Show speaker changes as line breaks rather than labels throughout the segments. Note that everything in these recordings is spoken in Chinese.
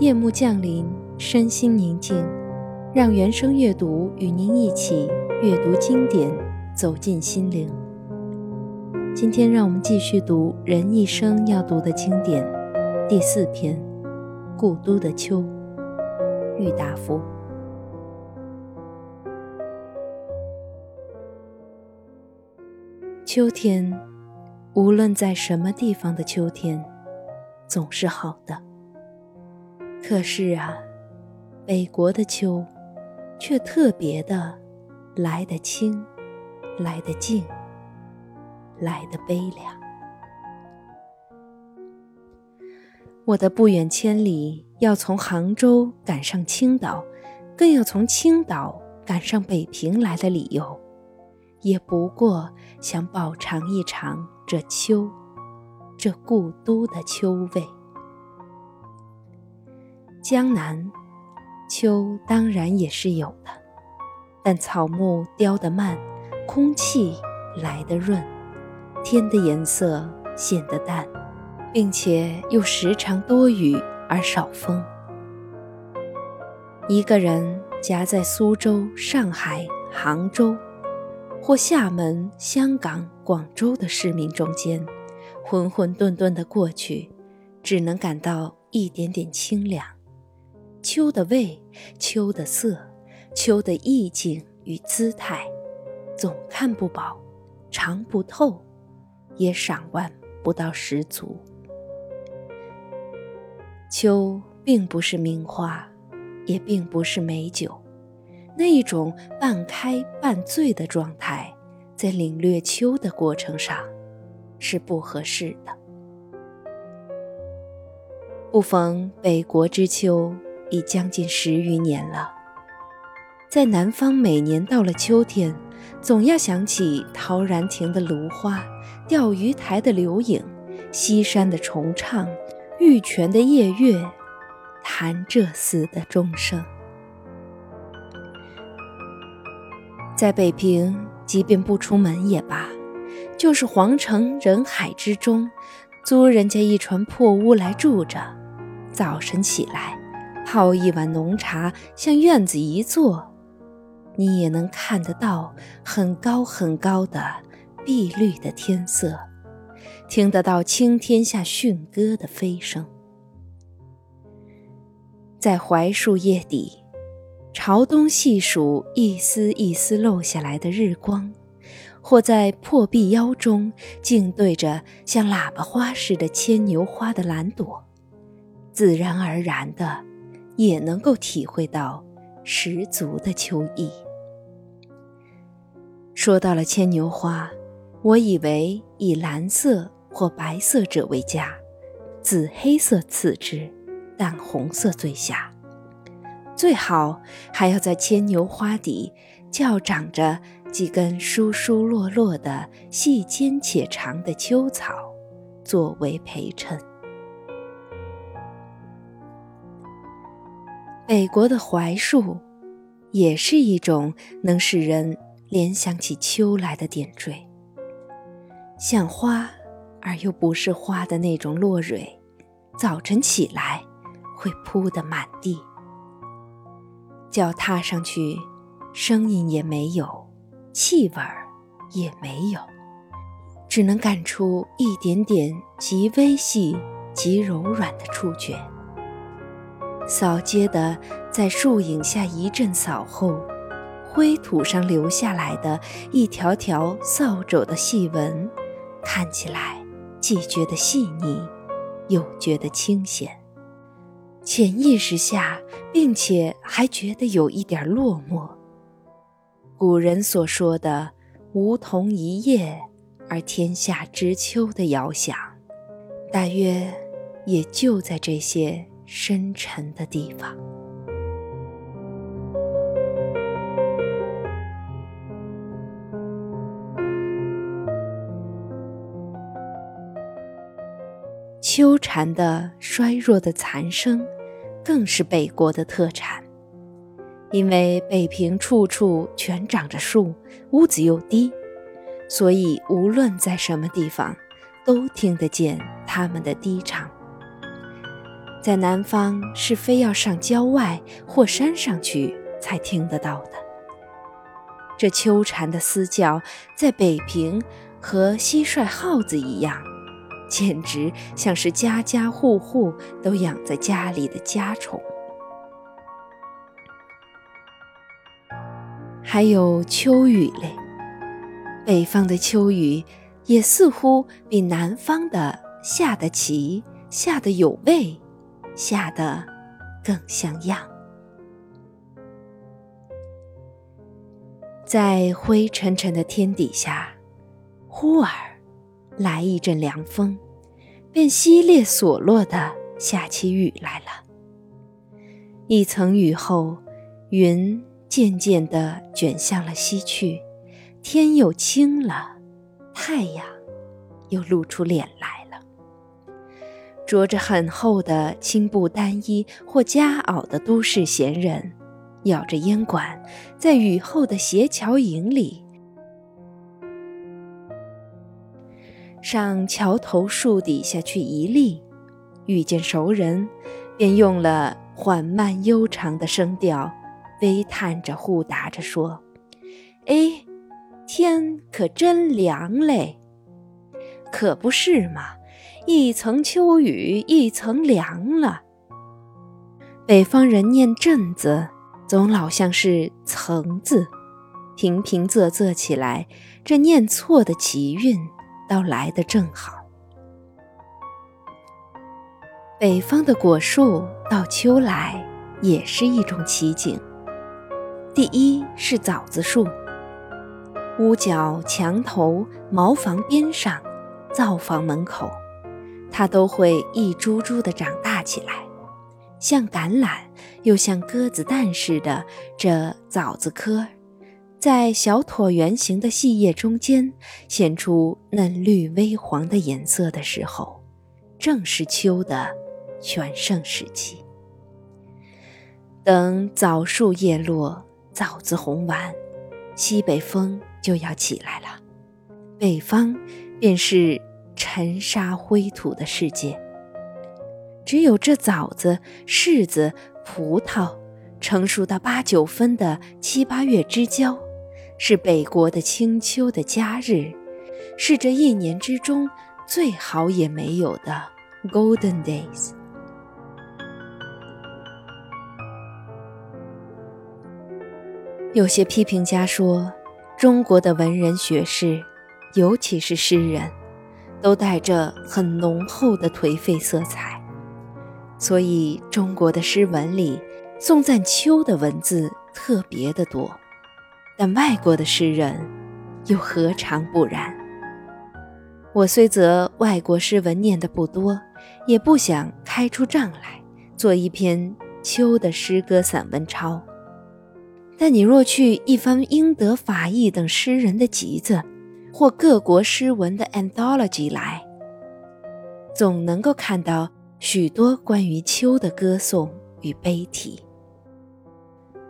夜幕降临，身心宁静，让原声阅读与您一起阅读经典，走进心灵。今天，让我们继续读人一生要读的经典第四篇《故都的秋》。郁达夫。秋天，无论在什么地方的秋天，总是好的。可是啊，北国的秋，却特别的来得清，来得静，来得悲凉。我的不远千里要从杭州赶上青岛，更要从青岛赶上北平来的理由。也不过想饱尝一尝这秋，这故都的秋味。江南，秋当然也是有的，但草木凋得慢，空气来得润，天的颜色显得淡，并且又时常多雨而少风。一个人夹在苏州、上海、杭州。或厦门、香港、广州的市民中间，混混沌沌的过去，只能感到一点点清凉。秋的味，秋的色，秋的意境与姿态，总看不饱，尝不透，也赏玩不到十足。秋并不是名花，也并不是美酒。那一种半开半醉的状态，在领略秋的过程上，是不合适的。不逢北国之秋，已将近十余年了。在南方，每年到了秋天，总要想起陶然亭的芦花、钓鱼台的柳影、西山的重唱、玉泉的夜月、潭柘寺的钟声。在北平，即便不出门也罢，就是皇城人海之中，租人家一船破屋来住着，早晨起来，泡一碗浓茶，向院子一坐，你也能看得到很高很高的碧绿的天色，听得到青天下驯鸽的飞声，在槐树叶底。朝东细数一丝一丝漏下来的日光，或在破壁腰中静对着像喇叭花似的牵牛花的蓝朵，自然而然的也能够体会到十足的秋意。说到了牵牛花，我以为以蓝色或白色者为佳，紫黑色次之，淡红色最下。最好还要在牵牛花底较长着几根疏疏落落的细尖且长的秋草，作为陪衬。北国的槐树，也是一种能使人联想起秋来的点缀，像花而又不是花的那种落蕊，早晨起来会铺得满地。脚踏上去，声音也没有，气味儿也没有，只能感出一点点极微细、极柔软的触觉。扫街的在树影下一阵扫后，灰土上留下来的一条条扫帚的细纹，看起来既觉得细腻，又觉得清闲。潜意识下，并且还觉得有一点落寞。古人所说的“梧桐一叶而天下知秋”的遥想，大约也就在这些深沉的地方。秋蝉的衰弱的残声，更是北国的特产。因为北平处处全长着树，屋子又低，所以无论在什么地方，都听得见它们的低唱。在南方是非要上郊外或山上去才听得到的。这秋蝉的嘶叫，在北平和蟋蟀、耗子一样，简直像是家家户户都养在家里的家宠。还有秋雨嘞，北方的秋雨也似乎比南方的下得齐、下得有味、下得更像样。在灰沉沉的天底下，忽而来一阵凉风，便稀裂索落的下起雨来了。一层雨后，云。渐渐地卷向了西去，天又清了，太阳又露出脸来。着着很厚的青布单衣或夹袄的都市闲人，咬着烟管，在雨后的斜桥影里，上桥头树底下去一立，遇见熟人，便用了缓慢悠长的声调。悲叹着，互答着说：“哎，天可真凉嘞！可不是嘛，一层秋雨一层凉了。北方人念阵字，总老像是层字，平平仄仄起来，这念错的奇韵倒来得正好。北方的果树到秋来，也是一种奇景。”第一是枣子树，屋角、墙头、茅房边上、灶房门口，它都会一株株的长大起来，像橄榄又像鸽子蛋似的。这枣子科，在小椭圆形的细叶中间显出嫩绿微黄的颜色的时候，正是秋的全盛时期。等枣树叶落。枣子红完，西北风就要起来了。北方便是尘沙灰土的世界。只有这枣子、柿子、葡萄成熟到八九分的七八月之交，是北国的清秋的佳日，是这一年之中最好也没有的 Golden Days。有些批评家说，中国的文人学士，尤其是诗人，都带着很浓厚的颓废色彩，所以中国的诗文里颂赞秋的文字特别的多。但外国的诗人又何尝不然？我虽则外国诗文念得不多，也不想开出账来做一篇秋的诗歌散文抄。但你若去一番英德法意等诗人的集子，或各国诗文的 anthology 来，总能够看到许多关于秋的歌颂与悲题。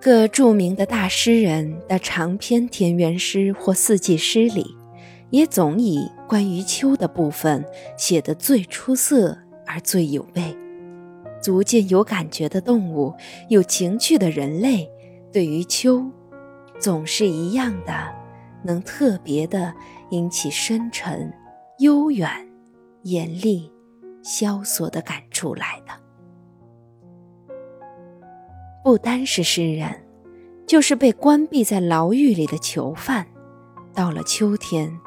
各著名的大诗人的长篇田园诗或四季诗里，也总以关于秋的部分写得最出色而最有味，足见有感觉的动物，有情趣的人类。对于秋，总是一样的，能特别的引起深沉、悠远、严厉、萧索的感触来的。不单是诗人，就是被关闭在牢狱里的囚犯，到了秋天，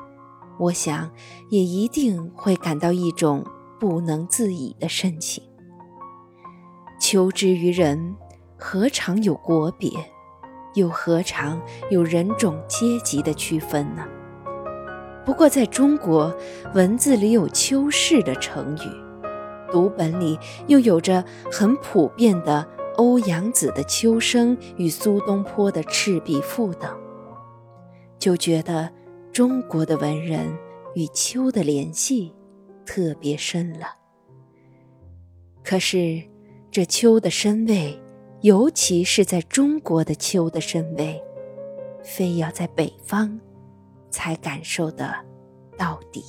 我想也一定会感到一种不能自已的深情。秋之于人，何尝有国别？又何尝有人种阶级的区分呢？不过在中国，文字里有“秋氏”的成语，读本里又有着很普遍的欧阳子的《秋声》与苏东坡的《赤壁赋》等，就觉得中国的文人与秋的联系特别深了。可是这秋的深味。尤其是在中国的秋的深味，非要在北方才感受得到底。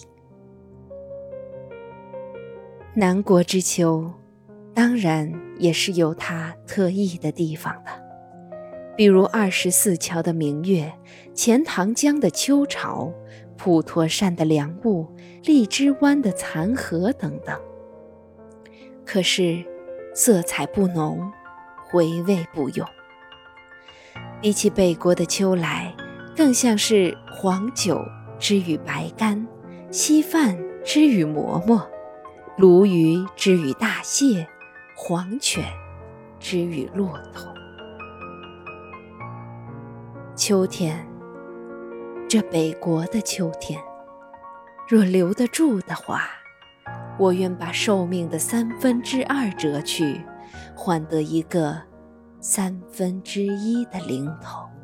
南国之秋，当然也是有它特异的地方的，比如二十四桥的明月、钱塘江的秋潮、普陀山的凉雾、荔枝湾的残荷等等。可是，色彩不浓，回味不永。比起北国的秋来，更像是黄酒之与白干，稀饭之与馍馍，鲈鱼之与大蟹，黄犬之与骆驼。秋天，这北国的秋天，若留得住的话，我愿把寿命的三分之二折去，换得一个。三分之一的零头。